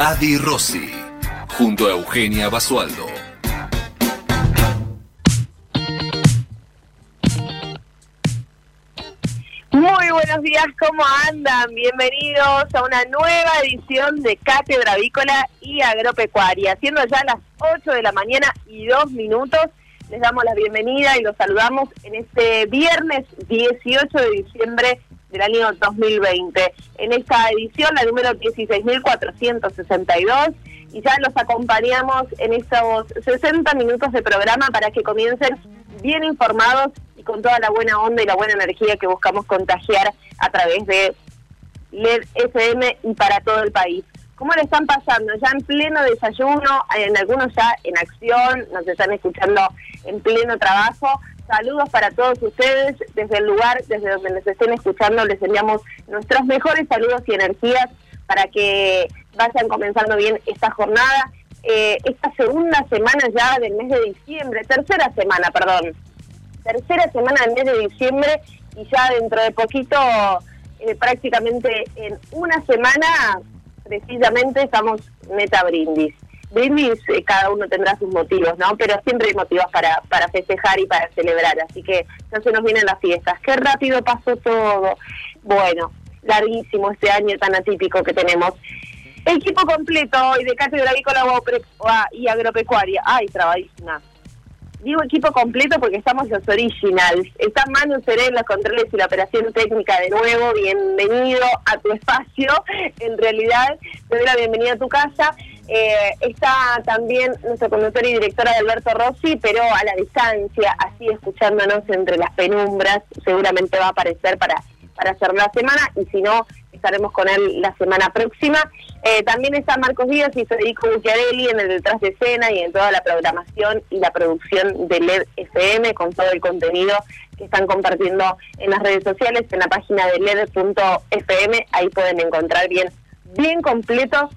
Adi Rossi, junto a Eugenia Basualdo. Muy buenos días, ¿cómo andan? Bienvenidos a una nueva edición de Cátedra Avícola y Agropecuaria. Siendo ya las 8 de la mañana y 2 minutos, les damos la bienvenida y los saludamos en este viernes 18 de diciembre del año 2020. En esta edición, la número 16.462, y ya los acompañamos en estos 60 minutos de programa para que comiencen bien informados y con toda la buena onda y la buena energía que buscamos contagiar a través de LED FM y para todo el país. ¿Cómo le están pasando? Ya en pleno desayuno, en algunos ya en acción, nos están escuchando en pleno trabajo. Saludos para todos ustedes desde el lugar, desde donde nos estén escuchando, les enviamos nuestros mejores saludos y energías para que vayan comenzando bien esta jornada. Eh, esta segunda semana ya del mes de diciembre, tercera semana, perdón, tercera semana del mes de diciembre y ya dentro de poquito, eh, prácticamente en una semana, precisamente estamos meta brindis brindis eh, cada uno tendrá sus motivos, ¿no? Pero siempre hay motivos para, para festejar y para celebrar, así que ya se nos vienen las fiestas. Qué rápido pasó todo. Bueno, larguísimo este año tan atípico que tenemos. Equipo completo hoy de Cátedra Avícola y Agropecuaria. Ay, trabadísima. Digo equipo completo porque estamos los originals. Está Manu Serén, los controles y la operación técnica de nuevo. Bienvenido a tu espacio. En realidad, te doy la bienvenida a tu casa. Eh, está también nuestro conductor y directora Alberto Rossi, pero a la distancia, así escuchándonos entre las penumbras, seguramente va a aparecer para, para hacer la semana y si no, estaremos con él la semana próxima. Eh, también está Marcos Díaz y Federico Bucchiarelli en el detrás de escena y en toda la programación y la producción de LED FM con todo el contenido que están compartiendo en las redes sociales, en la página de LED.fm, ahí pueden encontrar bien, bien completos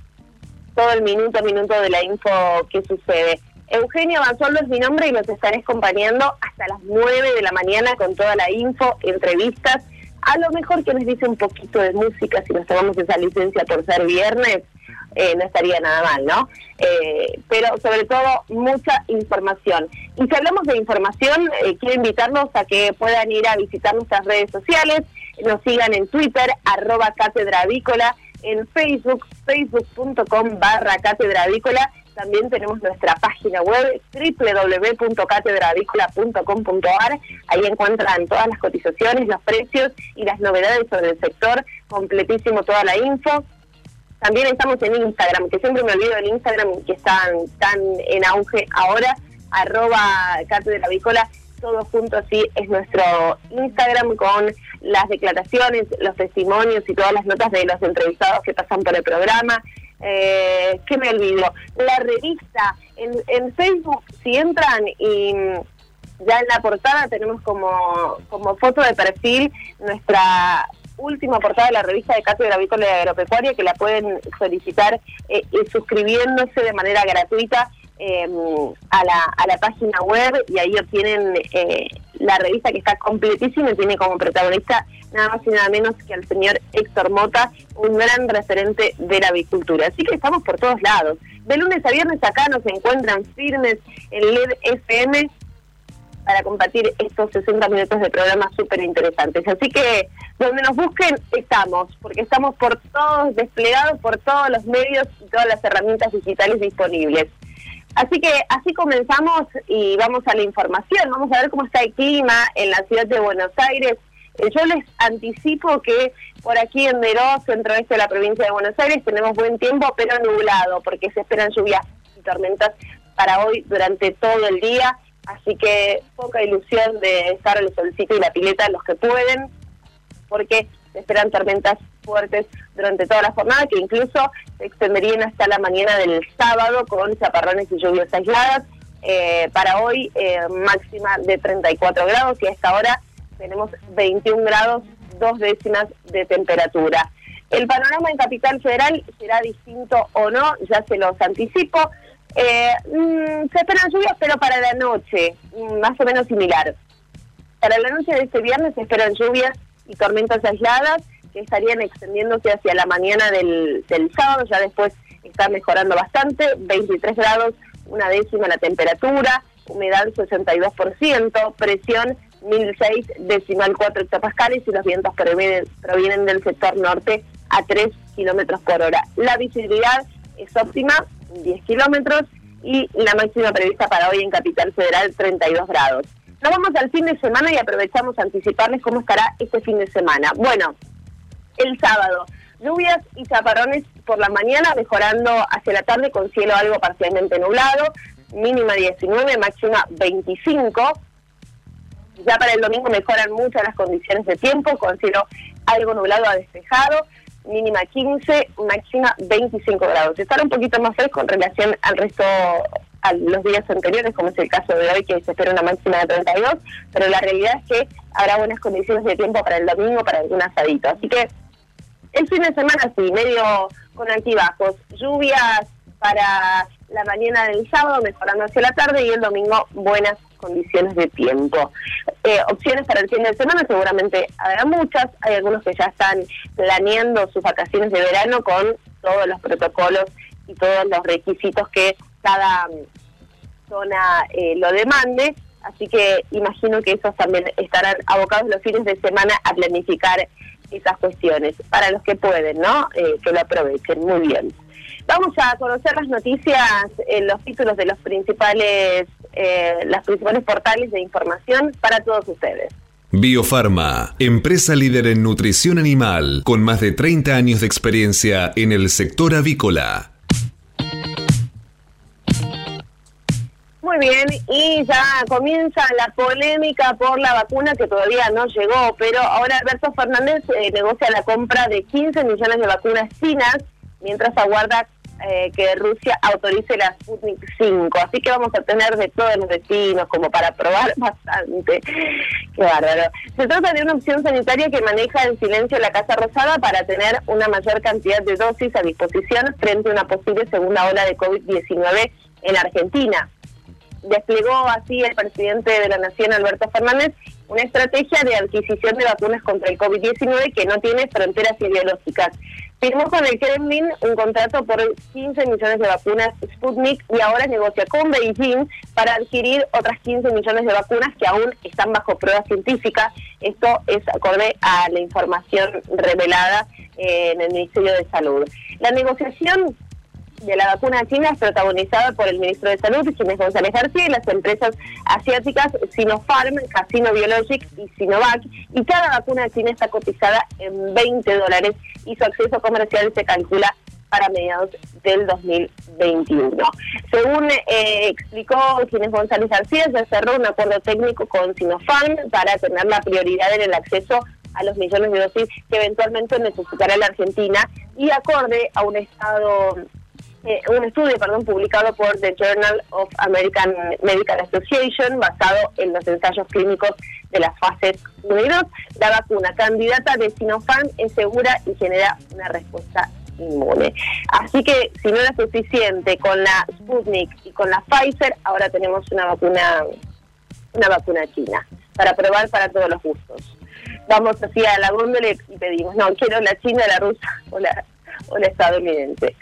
todo el minuto a minuto de la info que sucede. Eugenio Banzolo es mi nombre y los estaré acompañando hasta las 9 de la mañana con toda la info, entrevistas. A lo mejor que nos dice un poquito de música si nos tomamos esa licencia por ser viernes, eh, no estaría nada mal, ¿no? Eh, pero sobre todo mucha información. Y si hablamos de información, eh, quiero invitarlos a que puedan ir a visitar nuestras redes sociales, nos sigan en Twitter, arroba cátedra en Facebook, facebook.com barra cátedra También tenemos nuestra página web www.catedravícola.com.ar. Ahí encuentran todas las cotizaciones, los precios y las novedades sobre el sector, completísimo toda la info. También estamos en Instagram, que siempre me olvido en Instagram, que están tan en auge ahora, arroba cátedra todo junto así es nuestro Instagram con las declaraciones, los testimonios y todas las notas de los entrevistados que pasan por el programa. Eh, ¿Qué me olvido? La revista en, en Facebook, si entran y ya en la portada tenemos como, como foto de perfil nuestra última portada de la revista de Cátedra Avícola y Agropecuaria que la pueden solicitar eh, suscribiéndose de manera gratuita Em, a, la, a la página web y ahí obtienen eh, la revista que está completísima y tiene como protagonista nada más y nada menos que al señor Héctor Mota, un gran referente de la avicultura. Así que estamos por todos lados. De lunes a viernes acá nos encuentran firmes en LED FM para compartir estos 60 minutos de programa súper interesantes. Así que donde nos busquen estamos, porque estamos por todos desplegados por todos los medios y todas las herramientas digitales disponibles. Así que así comenzamos y vamos a la información. Vamos a ver cómo está el clima en la ciudad de Buenos Aires. Eh, yo les anticipo que por aquí en Deró, centro este de la provincia de Buenos Aires, tenemos buen tiempo, pero nublado, porque se esperan lluvias y tormentas para hoy durante todo el día. Así que poca ilusión de estar el solcito y la pileta los que pueden, porque se esperan tormentas fuertes durante toda la jornada que incluso se extenderían hasta la mañana del sábado con chaparrones y lluvias aisladas. Eh, para hoy eh, máxima de 34 grados y a esta hora tenemos 21 grados, dos décimas de temperatura. El panorama en Capital Federal será distinto o no, ya se los anticipo. Eh, mm, se esperan lluvias, pero para la noche, mm, más o menos similar. Para la noche de este viernes se esperan lluvias y tormentas aisladas que estarían extendiéndose hacia la mañana del, sábado, ya después está mejorando bastante, 23 grados, una décima la temperatura, humedad 62%, presión 1006 decimal 4 hectopascales y los vientos provienen, provienen del sector norte a 3 kilómetros por hora. La visibilidad es óptima, 10 kilómetros, y la máxima prevista para hoy en Capital Federal, 32 grados. Nos vamos al fin de semana y aprovechamos a anticiparles cómo estará este fin de semana. Bueno, el sábado, lluvias y chaparrones por la mañana, mejorando hacia la tarde con cielo algo parcialmente nublado, mínima 19, máxima 25. Ya para el domingo mejoran muchas las condiciones de tiempo, con cielo algo nublado a despejado, mínima 15, máxima 25 grados. Estará un poquito más fresco en relación al resto a los días anteriores, como es el caso de hoy, que se espera una máxima de 32, pero la realidad es que habrá buenas condiciones de tiempo para el domingo, para algún asadito. Así que el fin de semana sí, medio con altibajos, lluvias para la mañana del sábado, mejorando hacia la tarde, y el domingo buenas condiciones de tiempo. Eh, opciones para el fin de semana seguramente habrá muchas, hay algunos que ya están planeando sus vacaciones de verano con todos los protocolos y todos los requisitos que cada mm, zona eh, lo demande, así que imagino que esos también estarán abocados los fines de semana a planificar esas cuestiones, para los que pueden, ¿no? Eh, que lo aprovechen, muy bien. Vamos a conocer las noticias en los títulos de los principales, eh, las principales portales de información para todos ustedes. Biofarma, empresa líder en nutrición animal, con más de 30 años de experiencia en el sector avícola. Muy bien, y ya comienza la polémica por la vacuna que todavía no llegó, pero ahora Alberto Fernández eh, negocia la compra de 15 millones de vacunas chinas mientras aguarda eh, que Rusia autorice la Sputnik 5. Así que vamos a tener de todos los vecinos como para probar bastante. Qué bárbaro. Se trata de una opción sanitaria que maneja en silencio la Casa Rosada para tener una mayor cantidad de dosis a disposición frente a una posible segunda ola de COVID-19 en Argentina desplegó así el presidente de la Nación, Alberto Fernández, una estrategia de adquisición de vacunas contra el COVID-19 que no tiene fronteras ideológicas. Firmó con el Kremlin un contrato por 15 millones de vacunas Sputnik y ahora negocia con Beijing para adquirir otras 15 millones de vacunas que aún están bajo prueba científica. Esto es acorde a la información revelada eh, en el Ministerio de Salud. La negociación de la vacuna china es protagonizada por el ministro de Salud, Ginés González García, y las empresas asiáticas Sinopharm, Casino Biologic y Sinovac, y cada vacuna china está cotizada en 20 dólares y su acceso comercial se calcula para mediados del 2021. Según eh, explicó Ginés González García, se cerró un acuerdo técnico con Sinopharm para tener la prioridad en el acceso a los millones de dosis que eventualmente necesitará la Argentina y acorde a un estado eh, un estudio perdón, publicado por The Journal of American Medical Association basado en los ensayos clínicos de las fases 1 y 2. La vacuna candidata de Sinopharm es segura y genera una respuesta inmune. Así que si no era suficiente con la Sputnik y con la Pfizer, ahora tenemos una vacuna una vacuna china para probar para todos los gustos. Vamos así a la góndola y pedimos, no, quiero la china, la rusa o la, o la estadounidense.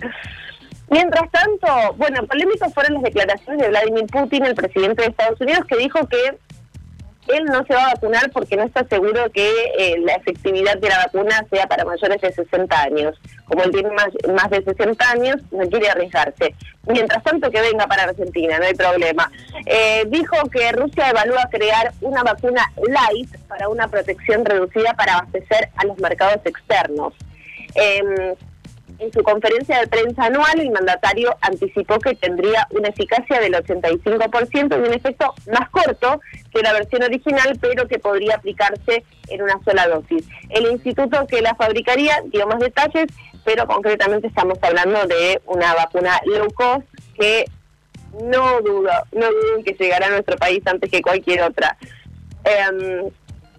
Mientras tanto, bueno, polémicas fueron las declaraciones de Vladimir Putin, el presidente de Estados Unidos, que dijo que él no se va a vacunar porque no está seguro que eh, la efectividad de la vacuna sea para mayores de 60 años. Como él tiene más, de 60 años, no quiere arriesgarse. Mientras tanto, que venga para Argentina, no hay problema. Eh, dijo que Rusia evalúa crear una vacuna light para una protección reducida para abastecer a los mercados externos. Eh, En su conferencia de prensa anual, el mandatario anticipó que tendría una eficacia del 85% y un efecto más corto que la versión original, pero que podría aplicarse en una sola dosis. El instituto que la fabricaría dio más detalles, pero concretamente estamos hablando de una vacuna low cost que no dudo, no dudo que llegará a nuestro país antes que cualquier otra. Em,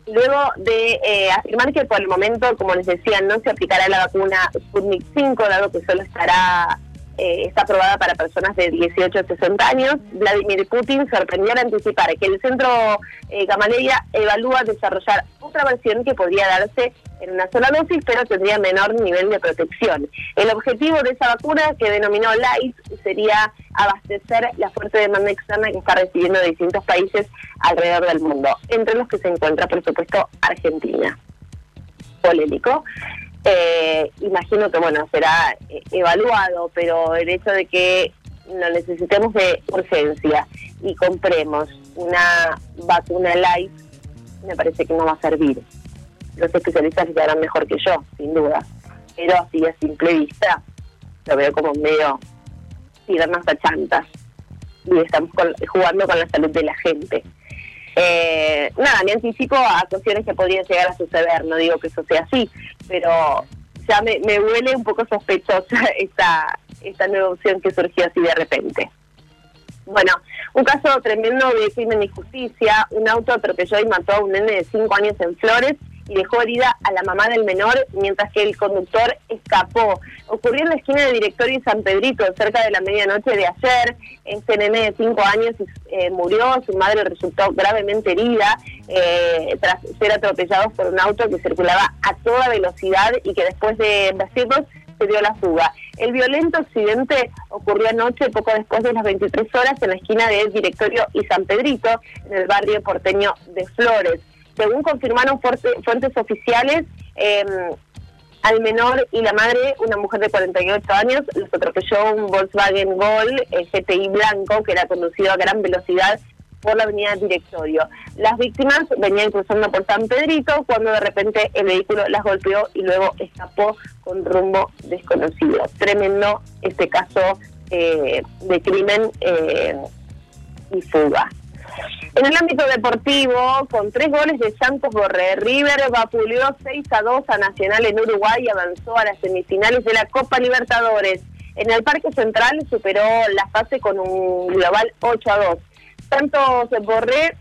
luego de eh, afirmar que por el momento, como les decía, no se aplicará la vacuna Sputnik 5, dado que solo estará eh, está aprobada para personas de 18 a 60 años. Vladimir Putin sorprendió al anticipar que el centro eh, Gamaleya evalúa desarrollar otra versión que podría darse en una sola dosis, pero tendría menor nivel de protección. El objetivo de esa vacuna, que denominó Light, sería abastecer la fuerte demanda externa que está recibiendo de distintos países alrededor del mundo, entre los que se encuentra, por supuesto, Argentina. Polémico. Eh, imagino que bueno será eh, evaluado, pero el hecho de que no necesitemos de urgencia y compremos una vacuna light, me parece que no va a servir. Los especialistas lo harán mejor que yo, sin duda. Pero así a simple vista, lo veo como medio tirarnos a chantas. Y estamos jugando con la salud de la gente. Eh, nada, me anticipo a cuestiones que podrían llegar a suceder, no digo que eso sea así, pero ya me, huele un poco sospechosa esta, esta nueva opción que surgió así de repente. Bueno, un caso tremendo de crimen y justicia. Un auto atropelló y mató a un nene de 5 años en Flores y dejó herida a la mamá del menor mientras que el conductor escapó. Ocurrió en la esquina de Directorio y San Pedrito, cerca de la medianoche de ayer. Este nene de 5 años eh, murió, su madre resultó gravemente herida eh, tras ser atropellados por un auto que circulaba a toda velocidad y que después de embestirlos se dio la fuga. El violento accidente ocurrió anoche, poco después de las 23 horas, en la esquina de Directorio y San Pedrito, en el barrio porteño de Flores. Según confirmaron fuentes oficiales, em, al menor y la madre, una mujer de 48 años, los atropelló un Volkswagen Gol el GTI blanco que era conducido a gran velocidad por la avenida Directorio. Las víctimas venían cruzando por San Pedrito cuando de repente el vehículo las golpeó y luego escapó con rumbo desconocido. Tremendo este caso eh, de crimen eh, y fuga. En el ámbito deportivo, con tres goles de Santos Borré, River vapuleó 6 a 2 a Nacional en Uruguay y avanzó a las semifinales de la Copa Libertadores. En el Parque Central superó la fase con un global 8 a 2. Santos Borré,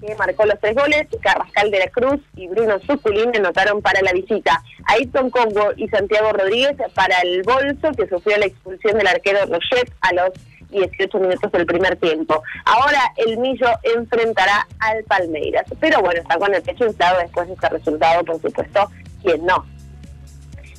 que marcó los tres goles, Carrascal de la Cruz y Bruno Suculín anotaron para la visita. Ayrton Congo y Santiago Rodríguez para el bolso, que sufrió la expulsión del arquero Roget a los 18 minutos del primer tiempo. Ahora el Millo enfrentará al Palmeiras. Pero bueno, está con el pecho inflado después de este resultado, por supuesto, quien no.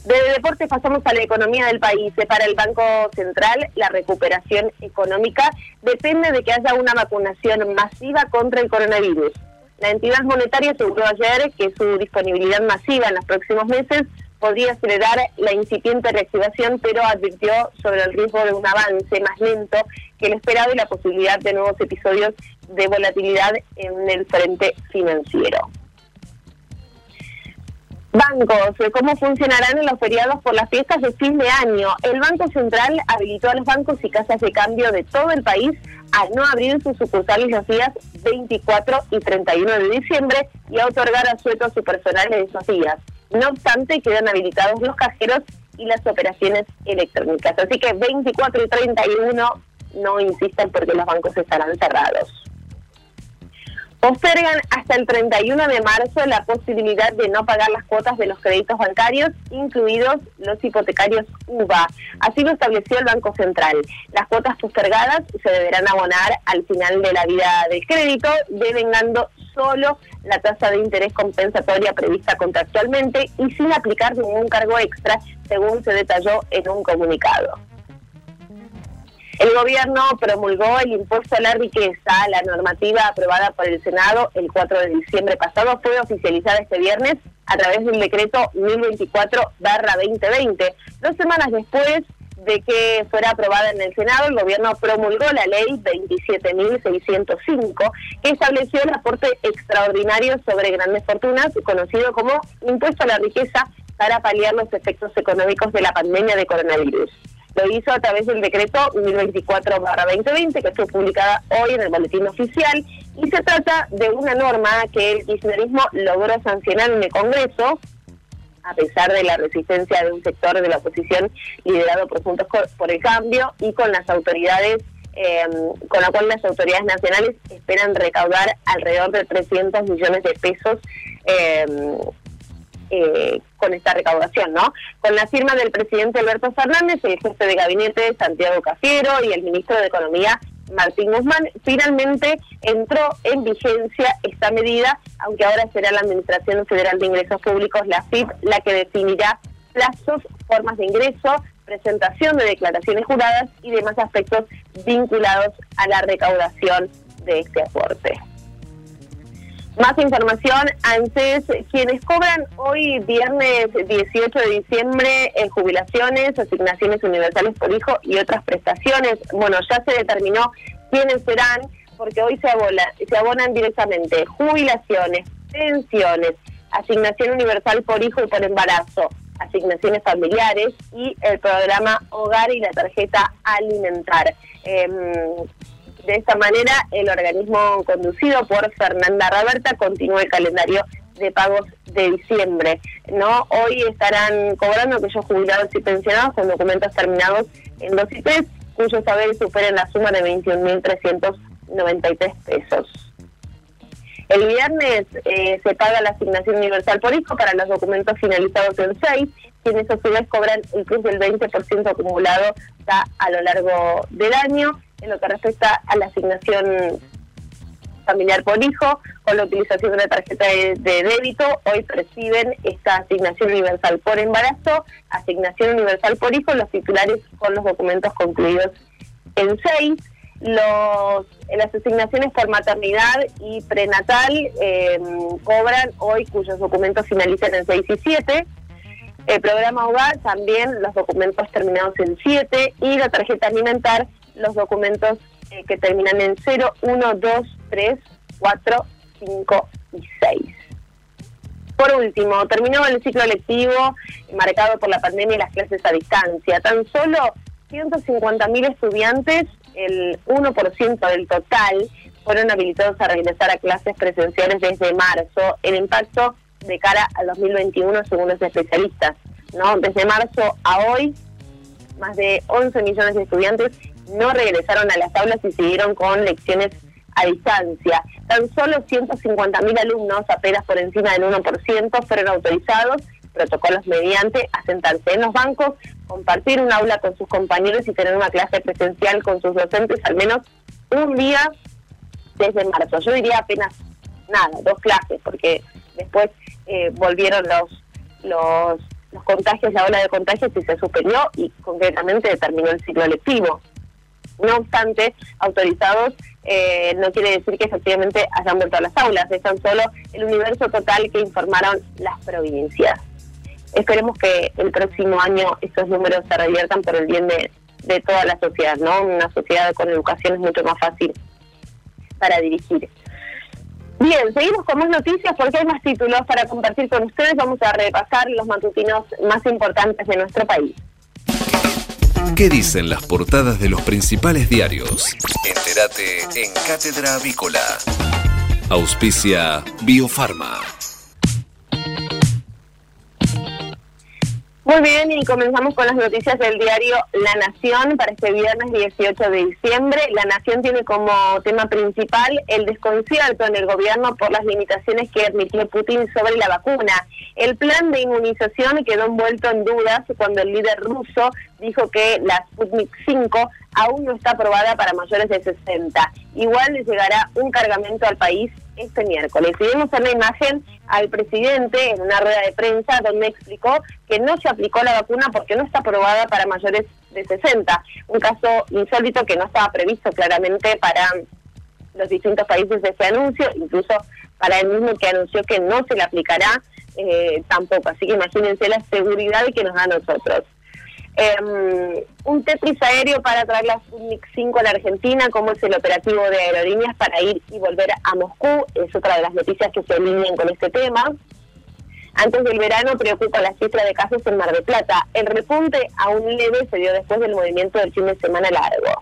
De deportes pasamos a la economía del país. Para el Banco Central, la recuperación económica depende de que haya una vacunación masiva contra el coronavirus. La entidad monetaria aseguró ayer que su disponibilidad masiva en los próximos meses podría acelerar la incipiente reactivación, pero advirtió sobre el riesgo de un avance más lento que el esperado y la posibilidad de nuevos episodios de volatilidad en el frente financiero. Bancos, ¿cómo funcionarán en los feriados por las fiestas de fin de año? El Banco Central habilitó a los bancos y casas de cambio de todo el país a no abrir sus sucursales los días 24 y 31 de diciembre y a otorgar asueto a su personal en esos días. No obstante, quedan habilitados los cajeros y las operaciones electrónicas. Así que 24 y 31 no insistan porque los bancos estarán cerrados. Postergan hasta el 31 de marzo la posibilidad de no pagar las cuotas de los créditos bancarios, incluidos los hipotecarios UVA. Así lo estableció el Banco Central. Las cuotas postergadas se deberán abonar al final de la vida del crédito, devengando solo la tasa de interés compensatoria prevista contractualmente y sin aplicar ningún cargo extra, según se detalló en un comunicado. El gobierno promulgó el impuesto a la riqueza. La normativa aprobada por el Senado el 4 de diciembre pasado fue oficializada este viernes a través del decreto 1024-2020. Dos semanas después de que fuera aprobada en el Senado, el gobierno promulgó la ley 27.605, que estableció el aporte extraordinario sobre grandes fortunas, conocido como impuesto a la riqueza para paliar los efectos económicos de la pandemia de coronavirus. Lo hizo a través del decreto 1024-2020 que fue publicada hoy en el boletín oficial y se trata de una norma que el kirchnerismo logró sancionar en el Congreso a pesar de la resistencia de un sector de la oposición liderado por Juntos por el Cambio y con las autoridades, eh, con la cual las autoridades nacionales esperan recaudar alrededor de 300 millones de pesos eh, eh, con esta recaudación, ¿no? Con la firma del presidente Alberto Fernández, el jefe de gabinete Santiago Cafiero y el ministro de Economía Martín Guzmán, finalmente entró en vigencia esta medida, aunque ahora será la Administración Federal de Ingresos Públicos, la FIP, la que definirá plazos, formas de ingreso, presentación de declaraciones juradas y demás aspectos vinculados a la recaudación de este aporte. Más información, ANSES, quienes cobran hoy viernes 18 de diciembre en jubilaciones, asignaciones universales por hijo y otras prestaciones, bueno, ya se determinó quiénes serán, porque hoy se, se abonan directamente jubilaciones, pensiones, asignación universal por hijo y por embarazo, asignaciones familiares y el programa Hogar y la tarjeta Alimentar. Em, de esta manera, el organismo conducido por Fernanda Raberta continúa el calendario de pagos de diciembre. No, hoy estarán cobrando aquellos jubilados y pensionados con documentos terminados en dos IPs, cuyos saberes superen la suma de 21.393 pesos. El viernes eh, se paga la asignación universal por hijo para los documentos finalizados en seis, quienes a su vez cobran el plus del 20% acumulado a lo largo del año en lo que respecta a la asignación familiar por hijo, con la utilización de una tarjeta de, débito, hoy reciben esta asignación universal por embarazo, asignación universal por hijo, los titulares con los documentos concluidos en seis, los, las asignaciones por maternidad y prenatal em, cobran hoy cuyos documentos finalizan en 6 y 7. El programa Hogar también los documentos terminados en 7 y la tarjeta alimentar los documentos eh, que terminan en 0, 1, 2, 3, 4, 5 y 6. Por último, terminó el ciclo lectivo marcado por la pandemia y las clases a distancia. Tan solo 150.000 estudiantes, el 1% del total, fueron habilitados a regresar a clases presenciales desde marzo. El impacto de cara al 2021, según los especialistas. ¿no? Desde marzo a hoy, más de 11 millones de estudiantes no regresaron a las aulas y siguieron con lecciones a distancia. Tan solo 150.000 alumnos, apenas por encima del 1%, fueron autorizados, protocolos mediante, a sentarse en los bancos, compartir un aula con sus compañeros y tener una clase presencial con sus docentes al menos un día desde marzo. Yo diría apenas nada, dos clases, porque después eh, volvieron los, los, contagios, la ola de contagios y se suspendió y concretamente terminó el ciclo lectivo. No obstante, autorizados eh, no quiere decir que efectivamente hayan vuelto a las aulas, es tan solo el universo total que informaron las provincias. Esperemos que el próximo año estos números se reviertan por el bien de, de toda la sociedad, ¿no? Una sociedad con educación es mucho más fácil para dirigir. Bien, seguimos con más noticias porque hay más títulos para compartir con ustedes. Vamos a repasar los matutinos más importantes de nuestro país. ¿Qué dicen las portadas de los principales diarios? Entérate en Cátedra Avícola. Auspicia Biofarma. Muy bien, y comenzamos con las noticias del diario La Nación para este viernes 18 de diciembre. La Nación tiene como tema principal el desconcierto en el gobierno por las limitaciones que admitió Putin sobre la vacuna. El plan de inmunización quedó envuelto en dudas cuando el líder ruso dijo que la Sputnik 5 aún no está aprobada para mayores de 60. Igual le llegará un cargamento al país este miércoles. Y vemos en la imagen al presidente en una rueda de prensa donde explicó que no se aplicó la vacuna porque no está aprobada para mayores de 60. Un caso insólito que no estaba previsto claramente para los distintos países de ese anuncio, incluso para el mismo que anunció que no se le aplicará eh, tampoco. Así que imagínense la seguridad que nos da a nosotros. Eh, un Tetris aéreo para traer la Sputnik 5 a la Argentina, como es el operativo de aerolíneas para ir y volver a Moscú, es otra de las noticias que se alinean con este tema. Antes del verano preocupa la cifra de casos en Mar del Plata. El repunte aún leve se dio después del movimiento del fin de semana largo.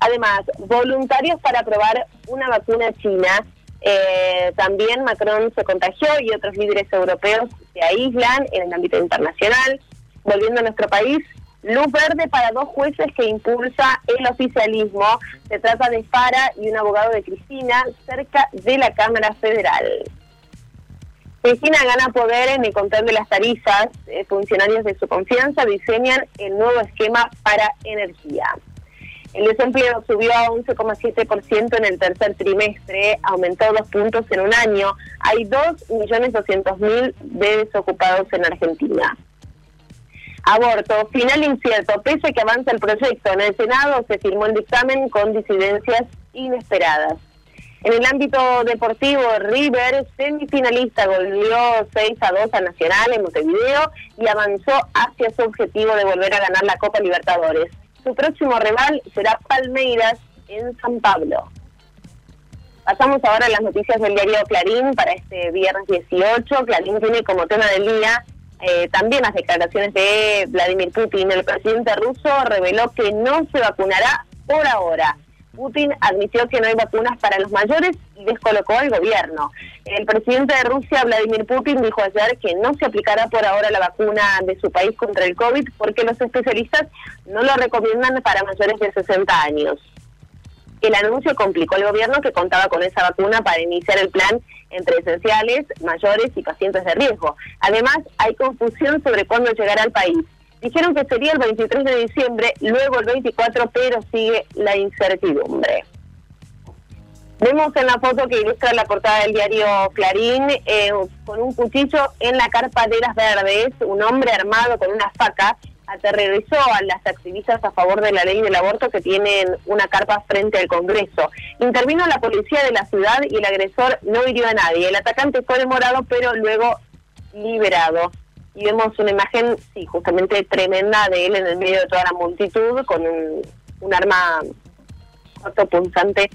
Además, voluntarios para probar una vacuna china. Eh, también Macron se contagió y otros líderes europeos se aíslan en el ámbito internacional. Volviendo a nuestro país, luz verde para dos jueces que impulsa el oficialismo. Se trata de Fara y un abogado de Cristina cerca de la Cámara Federal. Cristina gana poder en el control de las tarifas. Eh, funcionarios de su confianza diseñan el nuevo esquema para energía. El desempleo subió a 11,7% en el tercer trimestre, aumentó dos puntos en un año. Hay 2.200.000 de desocupados en Argentina. Aborto, final incierto. Pese a que avanza el proyecto en el Senado, se firmó el dictamen con disidencias inesperadas. En el ámbito deportivo, River, semifinalista, goleó 6 a 2 a Nacional en Montevideo y avanzó hacia su objetivo de volver a ganar la Copa Libertadores. Su próximo rival será Palmeiras en San Pablo. Pasamos ahora a las noticias del diario Clarín para este viernes 18. Clarín tiene como tema del día eh, también las declaraciones de Vladimir Putin. El presidente ruso reveló que no se vacunará por ahora. Putin admitió que no hay vacunas para los mayores y descolocó al gobierno. El presidente de Rusia, Vladimir Putin, dijo ayer que no se aplicará por ahora la vacuna de su país contra el COVID porque los especialistas no lo recomiendan para mayores de 60 años. El anuncio complicó al gobierno que contaba con esa vacuna para iniciar el plan entre esenciales, mayores y pacientes de riesgo. Además, hay confusión sobre cuándo llegará al país. Dijeron que sería el 23 de diciembre, luego el 24, pero sigue la incertidumbre. Vemos en la foto que ilustra la portada del diario Clarín, eh, con un cuchillo en la carpa de las verdes, un hombre armado con una faca aterrorizó a las activistas a favor de la ley del aborto que tienen una carpa frente al Congreso. Intervino la policía de la ciudad y el agresor no hirió a nadie. El atacante fue demorado, pero luego liberado y vemos una imagen, sí, justamente tremenda de él en el medio de toda la multitud con un, arma cortopunzante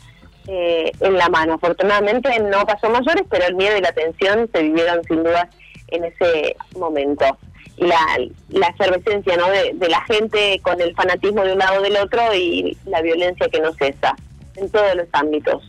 eh, en la mano. Afortunadamente no pasó mayores, pero el miedo y la tensión se vivieron sin duda en ese momento. La, la efervescencia ¿no? de, de la gente con el fanatismo de un lado o del otro y la violencia que no cesa en todos los ámbitos.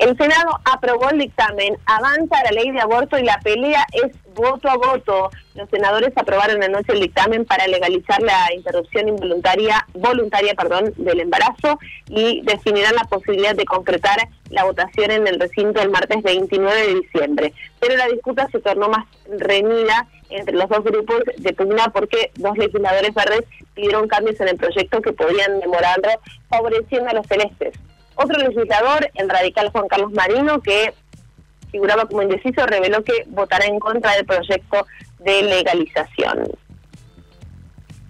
El Senado aprobó el dictamen, avanza la ley de aborto y la pelea es voto a voto. Los senadores aprobaron anoche el dictamen para legalizar la interrupción involuntaria, voluntaria, perdón, del embarazo y definirán la posibilidad de concretar la votación en el recinto el martes 29 de diciembre. Pero la disputa se tornó más reñida entre los dos grupos de pugna porque dos legisladores verdes pidieron cambios en el proyecto que podían demorarlo, favoreciendo a los celestes. Otro legislador, el radical Juan Carlos Marino, que figuraba como indeciso, reveló que votará en contra del proyecto de legalización.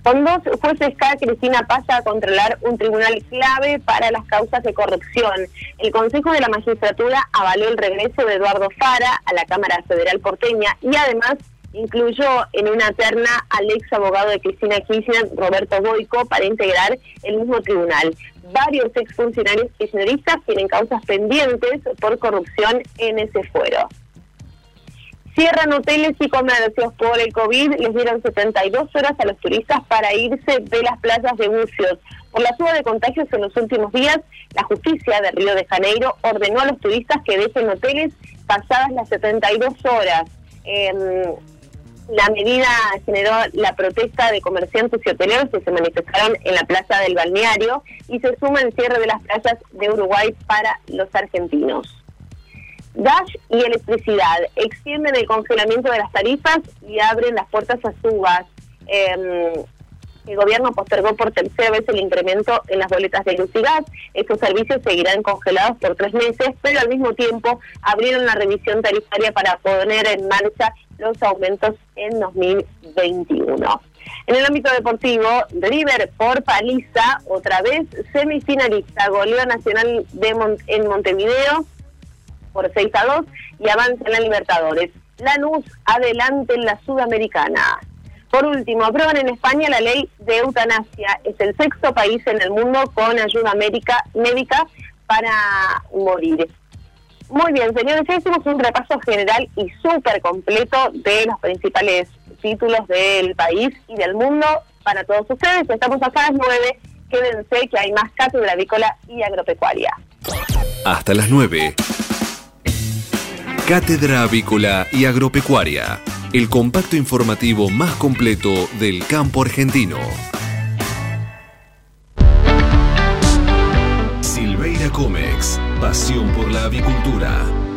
Con dos jueces cada Cristina pasa a controlar un tribunal clave para las causas de corrupción. El Consejo de la Magistratura avaló el regreso de Eduardo Fara a la Cámara Federal porteña y además incluyó en una terna al ex abogado de Cristina Kirchner, Roberto Boico, para integrar el mismo tribunal. Varios exfuncionarios kirchneristas tienen causas pendientes por corrupción en ese fuero. Cierran hoteles y comercios por el COVID, les dieron 72 horas a los turistas para irse de las playas de Bucios. Por la suba de contagios en los últimos días, la justicia de Río de Janeiro ordenó a los turistas que dejen hoteles pasadas las 72 horas. Em, la medida generó la protesta de comerciantes y hoteleros que se manifestaron en la plaza del balneario y se suma el cierre de las playas de Uruguay para los argentinos. Gas y electricidad extienden el congelamiento de las tarifas y abren las puertas a subas. Em, el gobierno postergó por tercera vez el incremento en las boletas de luz y gas. Estos servicios seguirán congelados por tres meses, pero al mismo tiempo abrieron la revisión tarifaria para poner en marcha los aumentos en 2021. En el ámbito deportivo, River por paliza, otra vez semifinalista, goleó Nacional de en Montevideo por 6 a 2 y avanza en la Libertadores. Lanús adelante en la Sudamericana. Por último, aprueban en España la ley de eutanasia. Es el sexto país en el mundo con ayuda médica, médica para morir. Muy bien, señores, ya hicimos un repaso general y súper completo de los principales títulos del país y del mundo para todos ustedes. Estamos acá a las 9. Quédense que hay más cátedra avícola y agropecuaria. Hasta las 9. Cátedra Avícola y Agropecuaria, el compacto informativo más completo del campo argentino. Silveira Comex, pasión por la avicultura.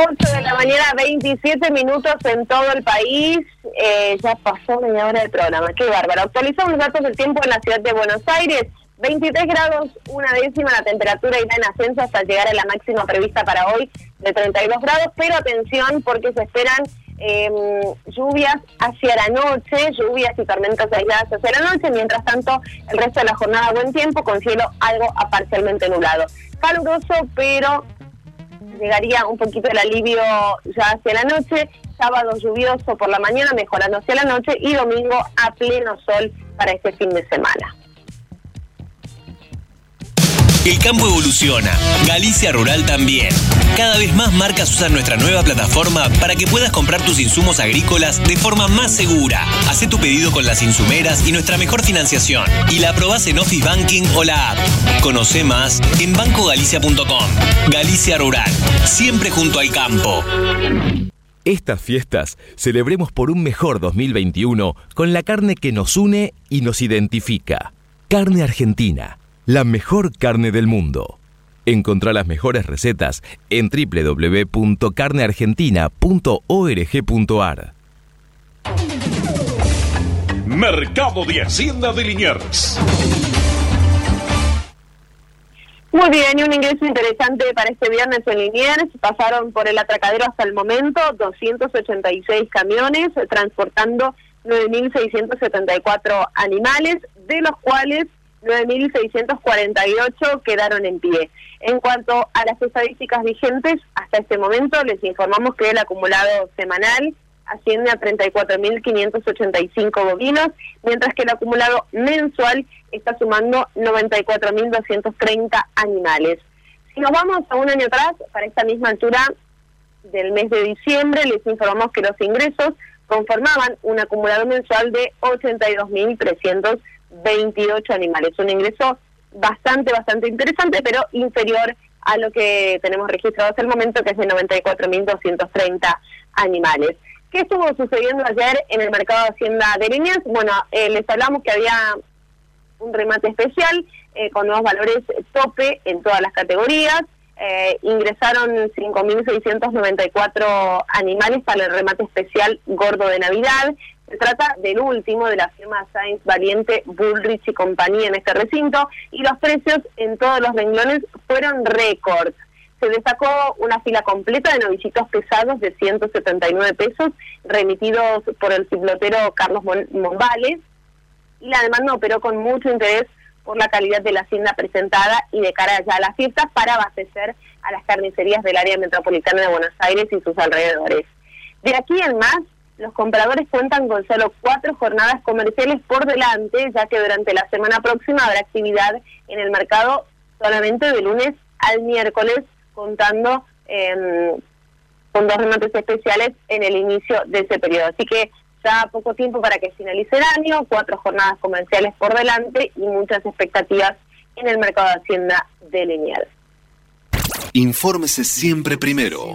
8 de la mañana, 27 minutos en todo el país. Eh, ya pasó media hora del programa. Qué bárbaro. Actualizamos los datos del tiempo en la ciudad de Buenos Aires. 23 grados, una décima, la temperatura irá en ascenso hasta llegar a la máxima prevista para hoy de 32 grados, pero atención porque se esperan eh, lluvias hacia la noche, lluvias y tormentas aisladas hacia la noche, mientras tanto el resto de la jornada buen tiempo con cielo algo parcialmente nublado. Caluroso, pero llegaría un poquito el alivio ya hacia la noche, sábado lluvioso por la mañana, mejorando hacia la noche y domingo a pleno sol para este fin de semana. El campo evoluciona, Galicia Rural también. Cada vez más marcas usan nuestra nueva plataforma para que puedas comprar tus insumos agrícolas de forma más segura. Haz tu pedido con las insumeras y nuestra mejor financiación. Y la aprobás en Office Banking o la app. Conoce más en bancogalicia.com. Galicia Rural, siempre junto al campo. Estas fiestas celebremos por un mejor 2021 con la carne que nos une y nos identifica. Carne Argentina la mejor carne del mundo. Encontrá las mejores recetas en www.carneargentina.org.ar. Mercado de Hacienda de Liniers. Muy bien, y un ingreso interesante para este viernes en Liniers. Pasaron por el atracadero hasta el momento 286 camiones transportando 9.674 animales, de los cuales 9.648 quedaron en pie. En cuanto a las estadísticas vigentes, hasta este momento les informamos que el acumulado semanal asciende a 34.585 bovinos, mientras que el acumulado mensual está sumando 94.230 animales. Si nos vamos a un año atrás, para esta misma altura del mes de diciembre, les informamos que los ingresos conformaban un acumulado mensual de 82.300 28 animales. Un ingreso bastante, bastante interesante, pero inferior a lo que tenemos registrado hasta el momento, que es de 94.230 animales. ¿Qué estuvo sucediendo ayer en el mercado de Hacienda de Líneas? Bueno, eh, les hablamos que había un remate especial eh, con nuevos valores tope en todas las categorías. Eh, ingresaron 5.694 animales para el remate especial gordo de Navidad. Se trata del último de la firma Sainz Valiente, Bullrich y compañía en este recinto y los precios en todos los renglones fueron récords. Se destacó una fila completa de novicitos pesados de 179 pesos remitidos por el ciblotero Carlos Monvales y la demanda operó con mucho interés por la calidad de la hacienda presentada y de cara ya a las fiestas para abastecer a las carnicerías del área metropolitana de Buenos Aires y sus alrededores. De aquí en más, los compradores cuentan con solo cuatro jornadas comerciales por delante, ya que durante la semana próxima habrá actividad en el mercado solamente de lunes al miércoles, contando em, con dos remates especiales en el inicio de ese periodo. Así que ya poco tiempo para que finalice el año, cuatro jornadas comerciales por delante y muchas expectativas en el mercado de Hacienda de Lineal. Infórmese siempre primero.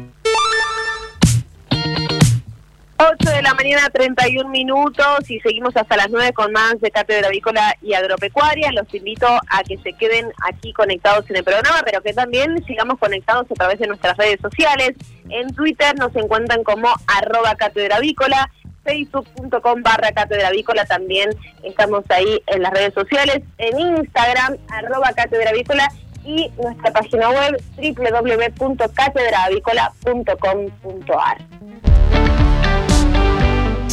8 de la mañana, 31 minutos y seguimos hasta las 9 con más de Cátedra Avícola y Agropecuaria. Los invito a que se queden aquí conectados en el programa, pero que también sigamos conectados a través de nuestras redes sociales. En Twitter nos encuentran como arroba Cátedra Avícola, facebook.com barra Cátedra Avícola también estamos ahí en las redes sociales. En Instagram, arroba Cátedra Avícola y nuestra página web www.catedraavícola.com.ar.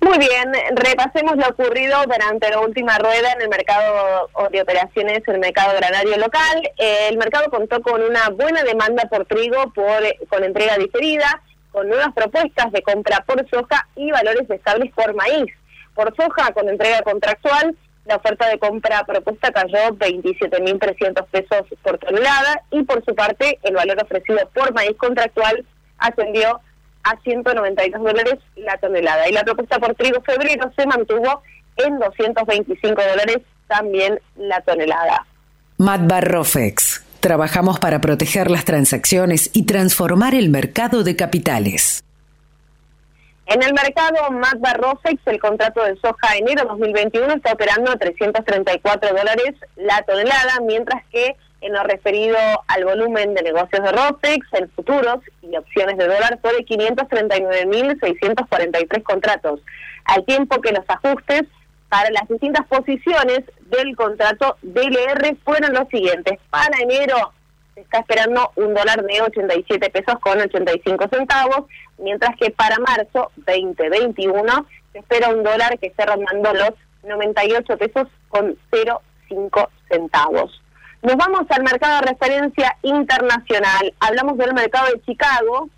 Muy bien, repasemos lo ocurrido durante la última rueda en el mercado de operaciones, el mercado granario local. Eh, el mercado contó con una buena demanda por trigo con entrega diferida, con nuevas propuestas de compra por soja y valores estables por maíz. Por soja, con entrega contractual, la oferta de compra propuesta cayó 27.300 pesos por tonelada y por su parte el valor ofrecido por maíz contractual ascendió a 192 dólares la tonelada. Y la propuesta por trigo febrero se mantuvo en 225 dólares también la tonelada. Matbar Rofex. Trabajamos para proteger las transacciones y transformar el mercado de capitales. En el mercado Matbar Rofex, el contrato de soja enero 2021 está operando a 334 dólares la tonelada, mientras que en lo referido al volumen de negocios de Rofex en futuros y opciones de dólar fue de 539.643 contratos, al tiempo que los ajustes para las distintas posiciones del contrato DLR fueron los siguientes. Para enero se está esperando un dólar de 87 pesos con 85 centavos, mientras que para marzo 2021 se espera un dólar que esté rondando los 98 pesos con 0,5 centavos. Nos vamos al mercado de referencia internacional. Hablamos del mercado de Chicago,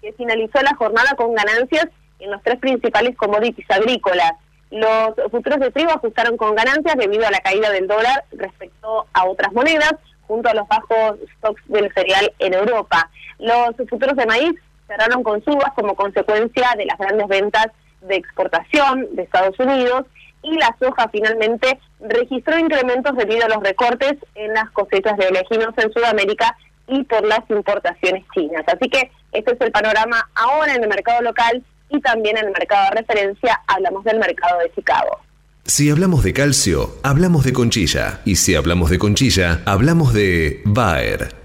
que finalizó la jornada con ganancias en los tres principales commodities agrícolas. Los futuros de trigo ajustaron con ganancias debido a la caída del dólar respecto a otras monedas, junto a los bajos stocks del cereal en Europa. Los futuros de maíz cerraron con subas como consecuencia de las grandes ventas de exportación de Estados Unidos y la soja finalmente registró incrementos debido a los recortes en las cosechas de oleaginos en Sudamérica y por las importaciones chinas. Así que este es el panorama ahora en el mercado local y también en el mercado de referencia hablamos del mercado de Chicago. Si hablamos de calcio, hablamos de conchilla. Y si hablamos de conchilla, hablamos de Bayer.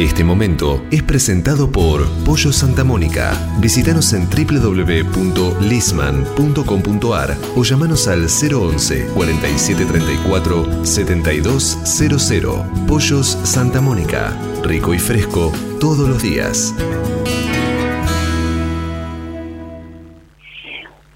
Este momento es presentado por Pollo Santa Mónica. Visítanos en www.lisman.com.ar o llamanos al 011 4734 7200. Pollos Santa Mónica. Rico y fresco todos los días.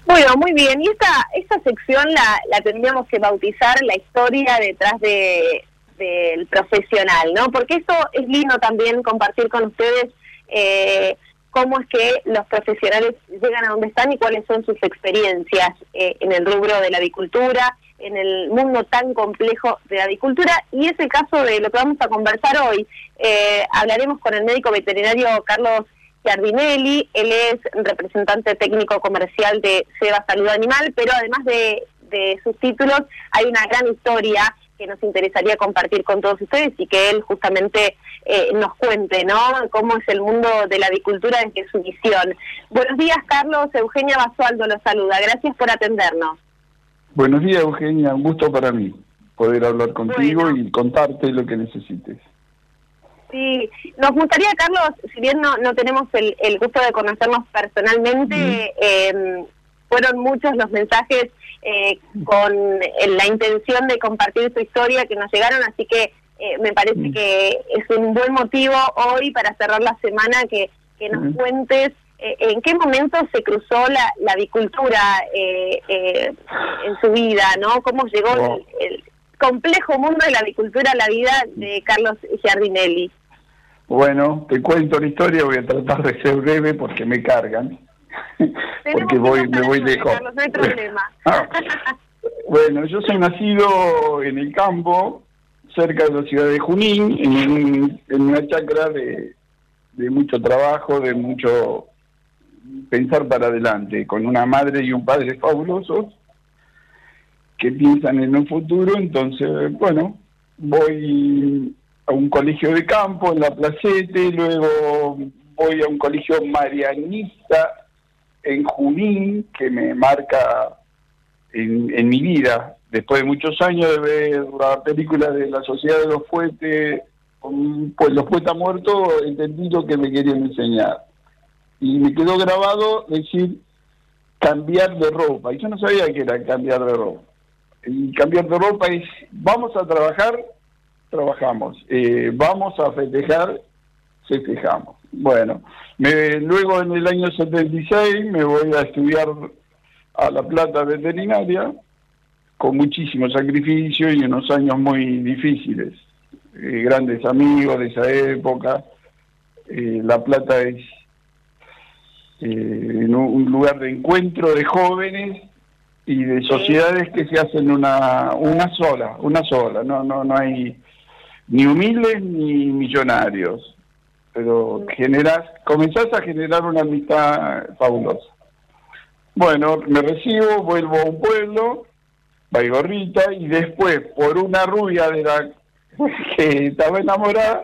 Bueno, muy bien. Y esta, esta sección la, la tendríamos que bautizar la historia detrás de del profesional, ¿no? Porque eso es lindo también compartir con ustedes eh, cómo es que los profesionales llegan a donde están y cuáles son sus experiencias eh, en el rubro de la avicultura, en el mundo tan complejo de la avicultura. Y es el caso de lo que vamos a conversar hoy. Eh, hablaremos con el médico veterinario Carlos Giardinelli, él es representante técnico comercial de Seba Salud Animal, pero además de, de sus títulos hay una gran historia que nos interesaría compartir con todos ustedes y que él justamente eh, nos cuente, ¿no? Cómo es el mundo de la avicultura desde su visión. Buenos días, Carlos. Eugenia Basualdo los saluda. Gracias por atendernos. Buenos días, Eugenia. Un gusto para mí poder hablar contigo y contarte lo que necesites. Sí, nos gustaría, Carlos, si bien no, no tenemos el, gusto de conocernos personalmente, eh, fueron muchos los mensajes eh, con eh, la intención de compartir su historia que nos llegaron, así que eh, me parece mm. que es un buen motivo hoy para cerrar la semana que, que nos cuentes en qué momento se cruzó la, la avicultura en su vida, ¿no? ¿Cómo llegó el, complejo mundo de la avicultura a la vida de Carlos Giardinelli? Bueno, te cuento la historia, voy a tratar de ser breve porque me cargan. porque voy, me voy lejos. Ah. bueno, yo soy nacido en el campo, cerca de la ciudad de Junín, en, en una chacra de, de mucho trabajo, de mucho pensar para adelante, con una madre y un padre fabulosos que piensan en un futuro, entonces, bueno, voy a un colegio de campo en la Placete, luego voy a un colegio marianista en Junín que me marca en, mi vida. Después de muchos años de ver la película de la Sociedad de los Fuetes, pues los poetas muertos, entendí lo que me querían enseñar. Y me quedó grabado decir cambiar de ropa. Y yo no sabía que era cambiar de ropa. Y cambiar de ropa es, vamos a trabajar, trabajamos. Eh, vamos a festejar, festejamos. Bueno, me, luego en el año 76 me voy a estudiar a La Plata Veterinaria con muchísimo sacrificio y unos años muy difíciles. Eh, grandes amigos de esa época. Eh, la Plata es eh, un lugar de encuentro de jóvenes y de sociedades que se hacen una una sola, una sola. No no no hay ni humildes ni millonarios pero generas, comenzás a generar una amistad fabulosa. Bueno, me recibo, vuelvo a un pueblo, Baigorrita, y después, por una rubia de la que estaba enamorada,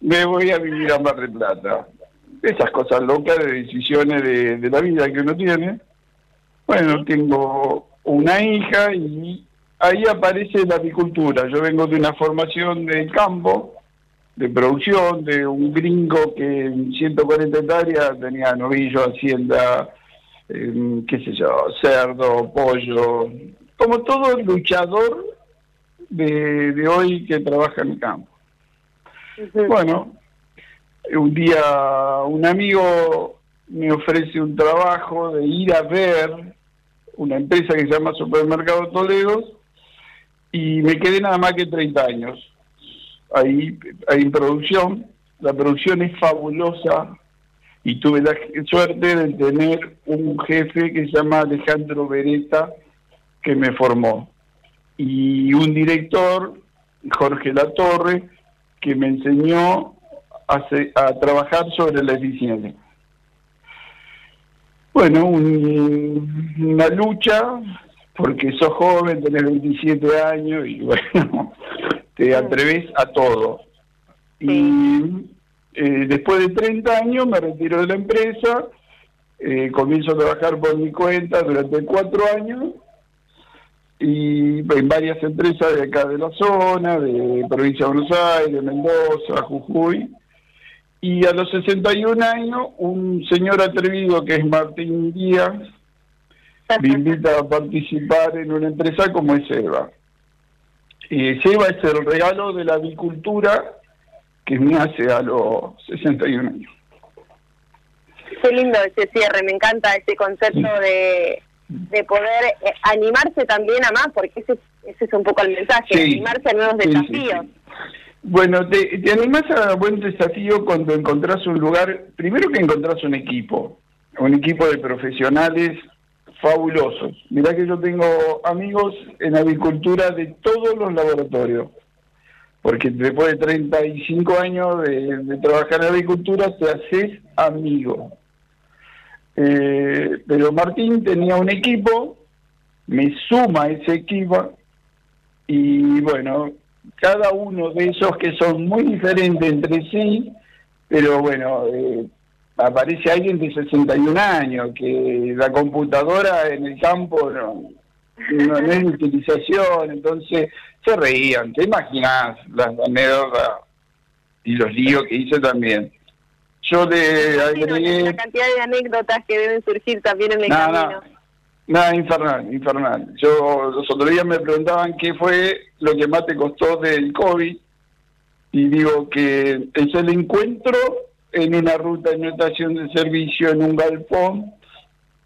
me voy a vivir a Mar del Plata. Esas cosas locas de decisiones de, de la vida que uno tiene. Bueno, tengo una hija y ahí aparece la apicultura. Yo vengo de una formación del campo, de producción de un gringo que en 140 hectáreas tenía novillo, hacienda, eh, qué sé yo, cerdo, pollo, como todo luchador de, de hoy que trabaja en el campo. Bueno, un día un amigo me ofrece un trabajo de ir a ver una empresa que se llama Supermercado Toledo y me quedé nada más que 30 años ahí, en producción. La producción es fabulosa y tuve la suerte de tener un jefe que se llama Alejandro Beretta que me formó y un director, Jorge Latorre, que me enseñó a, trabajar sobre la eficiencia. Bueno, una lucha, porque sos joven, tenés 27 años y bueno, te atreves a todo. Y eh, después de 30 años me retiro de la empresa, eh, comienzo a trabajar por mi cuenta durante cuatro años y en varias empresas de acá de la zona, de provincia de Buenos Aires, Mendoza, Jujuy. Y a los 61 años, un señor atrevido que es Martín Díaz me invita a participar en una empresa como es Eva. Eh, Seba es el regalo de la avicultura que me hace a los 61 años. Qué lindo ese cierre, me encanta ese concepto de, de poder eh, animarse también a más, porque ese, ese es un poco el mensaje, Sí. animarse a nuevos Sí, sí, desafíos. Bueno, te, te animás a buen desafío cuando encontrás un lugar, primero que encontrás un equipo, un equipo de profesionales fabulosos. Mirá que yo tengo amigos en agricultura de todos los laboratorios, porque después de 35 años de, de trabajar en agricultura te haces amigo. Eh, pero Martín tenía un equipo, me suma ese equipo y bueno, cada uno de esos que son muy diferentes entre sí, pero bueno, eh, aparece alguien de 61 años, que la computadora en el campo no, no, no es de utilización, entonces se reían, te imaginas las anécdotas y los líos que hice también. Yo le agregué... la cantidad de anécdotas que deben surgir también en el No, camino. no. Nada, infernal, infernal. Yo los otros días me preguntaban qué fue lo que más te costó del COVID y digo que es el encuentro en una ruta, en una estación de servicio, en un galpón,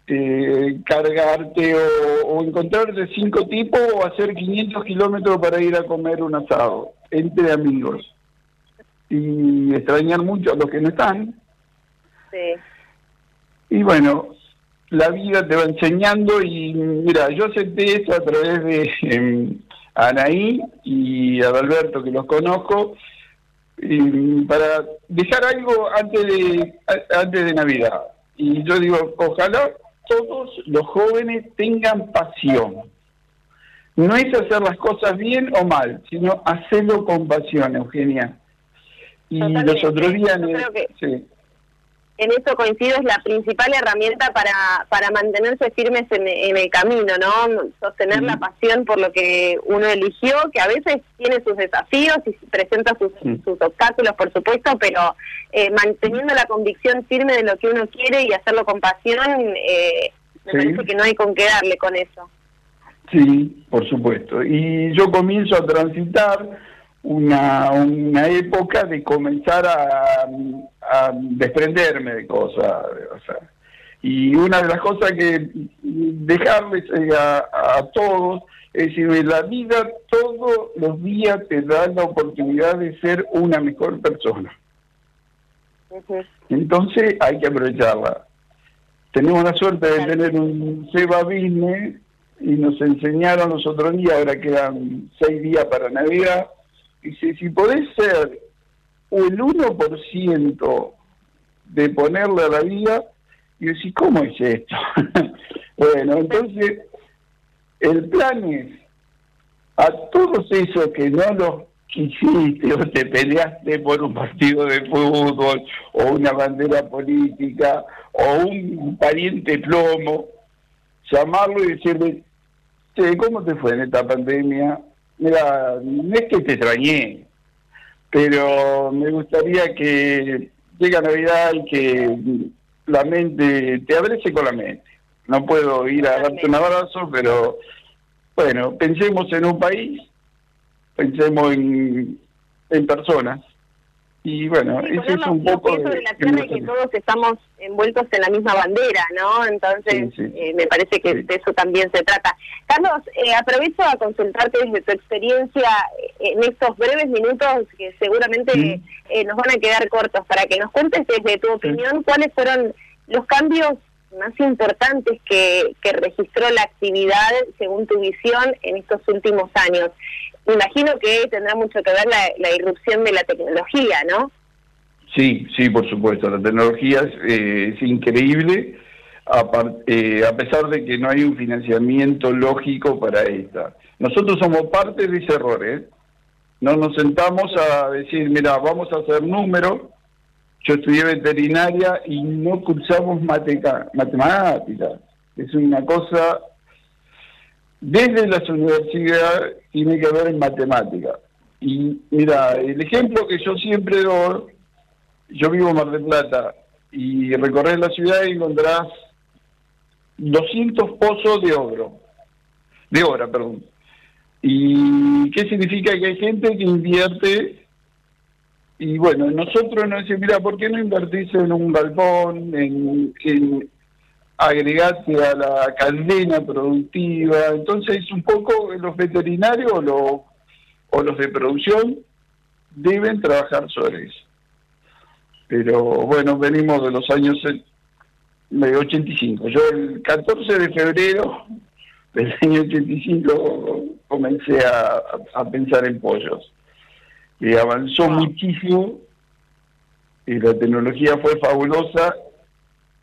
eh, cargarte o, o encontrarte cinco tipos o hacer 500 kilómetros para ir a comer un asado entre amigos y extrañar mucho a los que no están. Sí. Y bueno, la vida te va enseñando y mira, yo acepté esto a través de em, Anaí y Adalberto, que los conozco, y para dejar algo antes de, antes de Navidad. Y yo digo, ojalá todos los jóvenes tengan pasión. No es hacer las cosas bien o mal, sino hacerlo con pasión, Eugenia. Y Totalmente. los otros días... Yo creo que- sí. En eso coincido, es la principal herramienta para, para mantenerse firmes en, en el camino, ¿no? Sostener la pasión por lo que uno eligió, que a veces tiene sus desafíos y presenta sus, sus obstáculos, por supuesto, pero eh, manteniendo la convicción firme de lo que uno quiere y hacerlo con pasión, eh, me Sí. parece que no hay con qué darle con eso. Sí, por supuesto. Y yo comienzo a transitar una, una época de comenzar a, a desprenderme de cosas. O sea, y una de las cosas que dejarles eh, a, a todos es decir, la vida todos los días te da la oportunidad de ser una mejor persona. Entonces hay que aprovecharla. Tenemos la suerte de tener un Seba Business y nos enseñaron los otros días, ahora quedan seis días para Navidad, y si, podés ser el 1% de ponerle la vida, y decir, ¿cómo es esto? bueno, entonces, el plan es a todos esos que no los quisiste o te peleaste por un partido de fútbol o una bandera política o un pariente plomo, llamarlo y decirle, "Che, ¿cómo te fue en esta pandemia? Mira, no es que te extrañé, pero me gustaría que llegue Navidad y que la mente, te abrace con la mente. No puedo ir a darte un abrazo, pero bueno, pensemos en un país, pensemos en, en personas. Y bueno, Sí, ese es un poco de... la tierra y que todos estamos envueltos en la misma bandera, ¿no? Entonces, Sí, sí. eh, me parece que de eso también se trata. Carlos, eh, aprovecho a consultarte desde tu experiencia eh, en estos breves minutos que seguramente eh, nos van a quedar cortos, para que nos cuentes desde tu opinión cuáles fueron los cambios más importantes que, que registró la actividad según tu visión en estos últimos años. Imagino que tendrá mucho que ver la, irrupción de la tecnología, ¿no? Sí, sí, por supuesto. La tecnología es, eh, es increíble, apar- eh, a pesar de que no hay un financiamiento lógico para esta. Nosotros somos parte de ese error, ¿eh? No nos sentamos a decir, mira, vamos a hacer números. Yo estudié veterinaria y no cursamos matemáticas. Es una cosa, desde las universidades tiene que ver en matemáticas. Y mira, el ejemplo que yo siempre doy yo vivo en Mar del Plata y recorres la ciudad y encontrás 200 pozos de oro, de oro, perdón. ¿Y qué significa? Que hay gente que invierte y bueno, nosotros nos decimos, mira, ¿por qué no invertís en un galpón, en, en a la cadena productiva. Entonces, un poco los veterinarios lo- o los de producción deben trabajar sobre eso. Pero bueno, venimos de los años de 85. Yo el 14 de febrero del año 85 comencé a, a pensar en pollos. Avanzó muchísimo y la tecnología fue fabulosa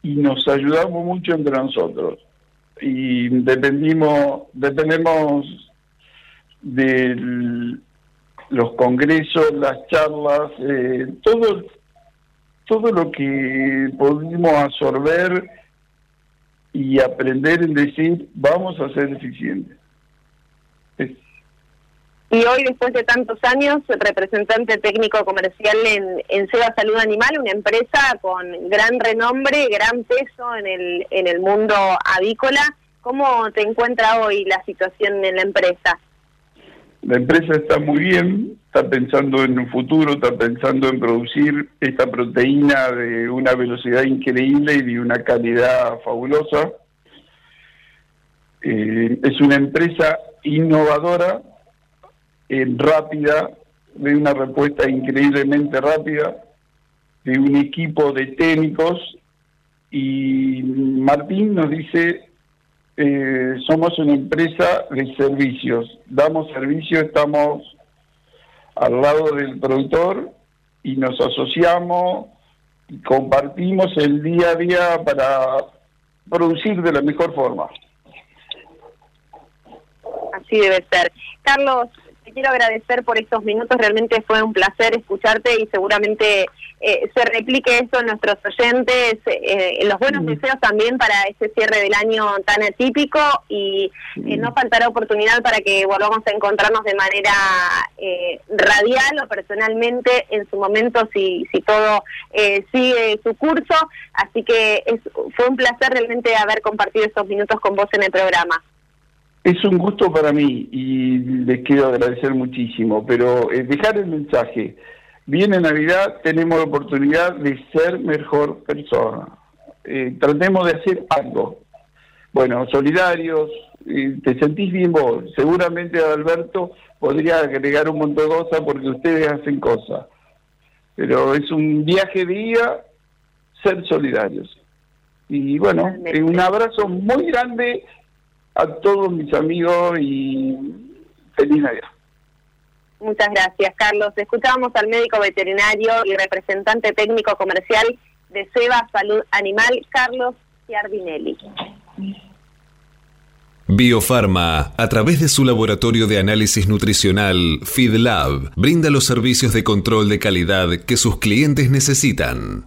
y nos ayudamos mucho entre nosotros. Y dependimos, dependemos de los congresos, las charlas, eh, todo, todo lo que pudimos absorber y aprender en decir, vamos a ser eficientes. Y hoy, después de tantos años, representante técnico comercial en, en Seba Salud Animal, una empresa con gran renombre, gran peso en el, en el mundo avícola. ¿Cómo te encuentra hoy la situación en la empresa? La empresa está muy bien, está pensando en un futuro, está pensando en producir esta proteína de una velocidad increíble y de una calidad fabulosa. Eh, es una empresa innovadora, eh, rápida, de una respuesta increíblemente rápida, de un equipo de técnicos y Martín nos dice eh, somos una empresa de servicios. Damos servicio, estamos al lado del productor y nos asociamos y compartimos el día a día para producir de la mejor forma. Así debe ser. Carlos, te quiero agradecer por estos minutos. Realmente fue un placer escucharte y seguramente eh, se replique esto en nuestros oyentes. eh, los buenos deseos también para este cierre del año tan atípico y eh, no faltará oportunidad para que volvamos a encontrarnos de manera eh, radial o personalmente en su momento si, si todo eh, sigue su curso. Así que es, fue un placer realmente haber compartido estos minutos con vos en el programa. Es un gusto para mí y les quiero agradecer muchísimo, pero eh, dejar el mensaje. Viene Navidad, tenemos la oportunidad de ser mejor persona. Eh, tratemos de hacer algo. Bueno, solidarios, eh, te sentís bien vos. Seguramente Alberto podría agregar un montón de cosas porque ustedes hacen cosas. Pero es un viaje de día ser solidarios. Y bueno, un abrazo muy grande a todos mis amigos y feliz Navidad. Muchas gracias, Carlos. Escuchamos al médico veterinario y representante técnico comercial de Seba Salud Animal, Carlos Giardinelli. Biofarma, a través de su laboratorio de análisis nutricional, FeedLab, brinda los servicios de control de calidad que sus clientes necesitan.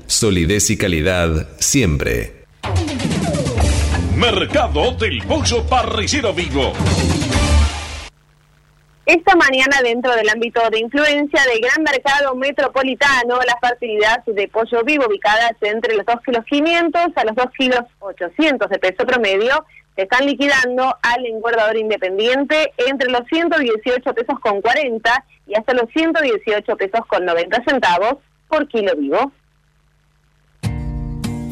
Solidez y calidad siempre. Mercado del Pollo Parrillero Vivo. Esta mañana, dentro del ámbito de influencia del gran mercado metropolitano, la fertilidad de pollo vivo ubicadas entre los 2 kilos 500 a los 2 kilos 800 de peso promedio se están liquidando al engordador independiente entre los 118 pesos con 40 y hasta los 118 pesos con 90 centavos por kilo vivo.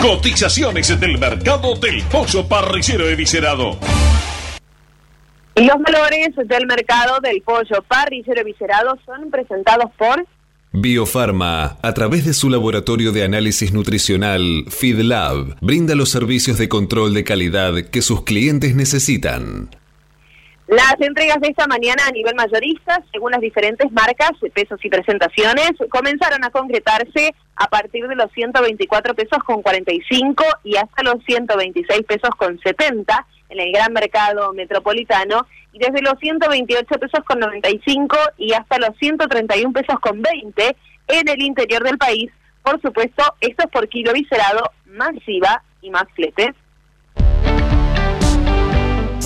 Cotizaciones del mercado del pollo parricero eviscerado. Y los valores del mercado del pollo parrillero eviscerado son presentados por Biofarma, a través de su laboratorio de análisis nutricional FeedLab, brinda los servicios de control de calidad que sus clientes necesitan. Las entregas de esta mañana a nivel mayorista, según las diferentes marcas, pesos y presentaciones, comenzaron a concretarse a partir de los 124 pesos con 45 y hasta los 126 pesos con 70 en el gran mercado metropolitano y desde los 128 pesos con 95 y hasta los 131 pesos con 20 en el interior del país. Por supuesto, esto es por kilo viscerado, más IVA y más flete.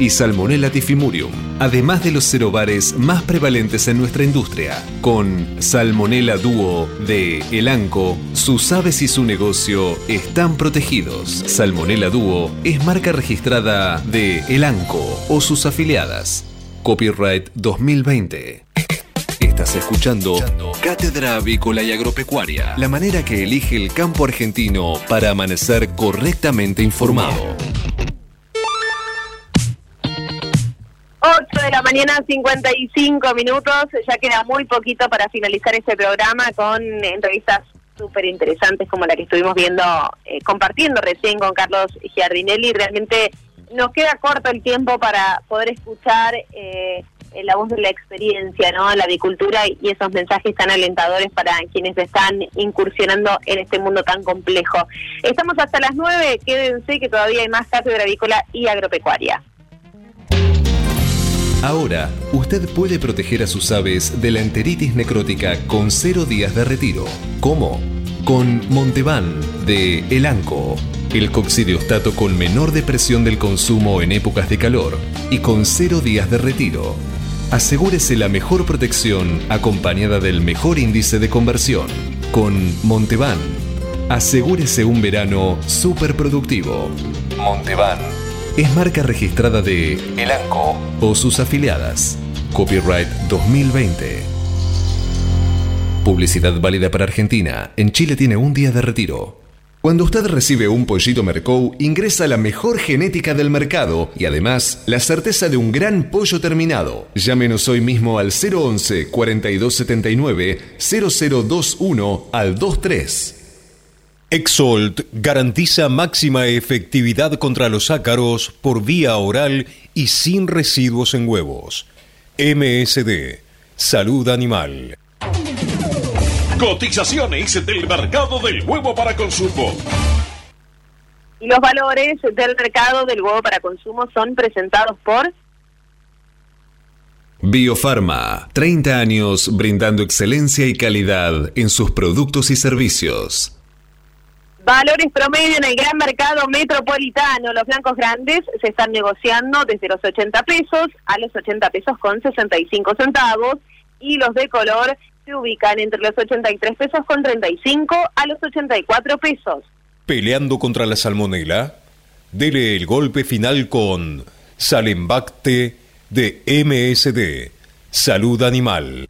y Salmonella tifimurium, además de los cerobares más prevalentes en nuestra industria. Con Salmonella Duo de Elanco, sus aves y su negocio están protegidos. Salmonella Duo es marca registrada de Elanco o sus afiliadas. Copyright 2020. Estás escuchando Cátedra Avícola y Agropecuaria, la manera que elige el campo argentino para amanecer correctamente informado. 8 de la mañana, 55 minutos. Ya queda muy poquito para finalizar este programa con entrevistas súper interesantes como la que estuvimos viendo, eh, compartiendo recién con Carlos Giardinelli. Realmente nos queda corto el tiempo para poder escuchar eh, la voz de la experiencia, ¿no? La avicultura y esos mensajes tan alentadores para quienes están incursionando en este mundo tan complejo. Estamos hasta las 9, quédense que todavía hay más cátedra avícola y agropecuaria. Ahora, usted puede proteger a sus aves de la enteritis necrótica con cero días de retiro. ¿Cómo? Con Montevan de Elanco, el coccidiostato con menor depresión del consumo en épocas de calor y con cero días de retiro. Asegúrese la mejor protección acompañada del mejor índice de conversión. Con Montevan, asegúrese un verano súper productivo. Montevan es marca registrada de Elanco o sus afiliadas. Copyright 2020. Publicidad válida para Argentina. En Chile tiene un día de retiro. Cuando usted recibe un pollito Mercou, ingresa la mejor genética del mercado y además la certeza de un gran pollo terminado. Llámenos hoy mismo al 011 4279 0021 al 23. Exolt garantiza máxima efectividad contra los ácaros por vía oral y sin residuos en huevos. MSD, Salud Animal. Cotizaciones del mercado del huevo para consumo. Y los valores del mercado del huevo para consumo son presentados por Biofarma, 30 años brindando excelencia y calidad en sus productos y servicios. Valores promedio en el gran mercado metropolitano. Los blancos grandes se están negociando desde los 80 pesos a los 80 pesos con 65 centavos y los de color se ubican entre los 83 pesos con 35 a los 84 pesos. Peleando contra la salmonela, dele el golpe final con Salembacte de MSD, Salud Animal.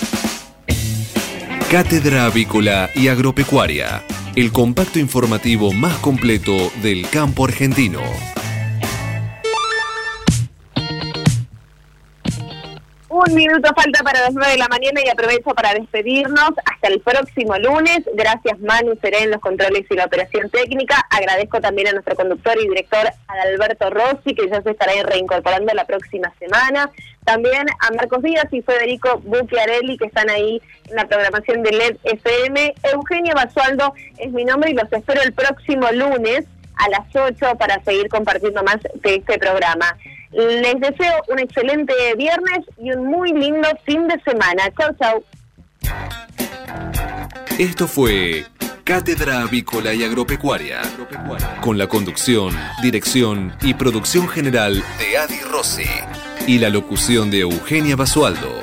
Cátedra Avícola y Agropecuaria, el compacto informativo más completo del campo argentino. Un minuto falta para las 9 de la mañana y aprovecho para despedirnos. Hasta el próximo lunes. Gracias Manu Seré en los controles y la operación técnica. Agradezco también a nuestro conductor y director Adalberto Rossi, que ya se estará reincorporando la próxima semana. También a Marcos Díaz y Federico Bucchiarelli, que están ahí en la programación de LED FM. Eugenia Basualdo es mi nombre y los espero el próximo lunes a las 8 para seguir compartiendo más de este programa. Les deseo un excelente viernes y un muy lindo fin de semana. Chau, chau. Esto fue Cátedra Avícola y Agropecuaria, con la conducción, dirección y producción general de Adi Rossi y la locución de Eugenia Basualdo.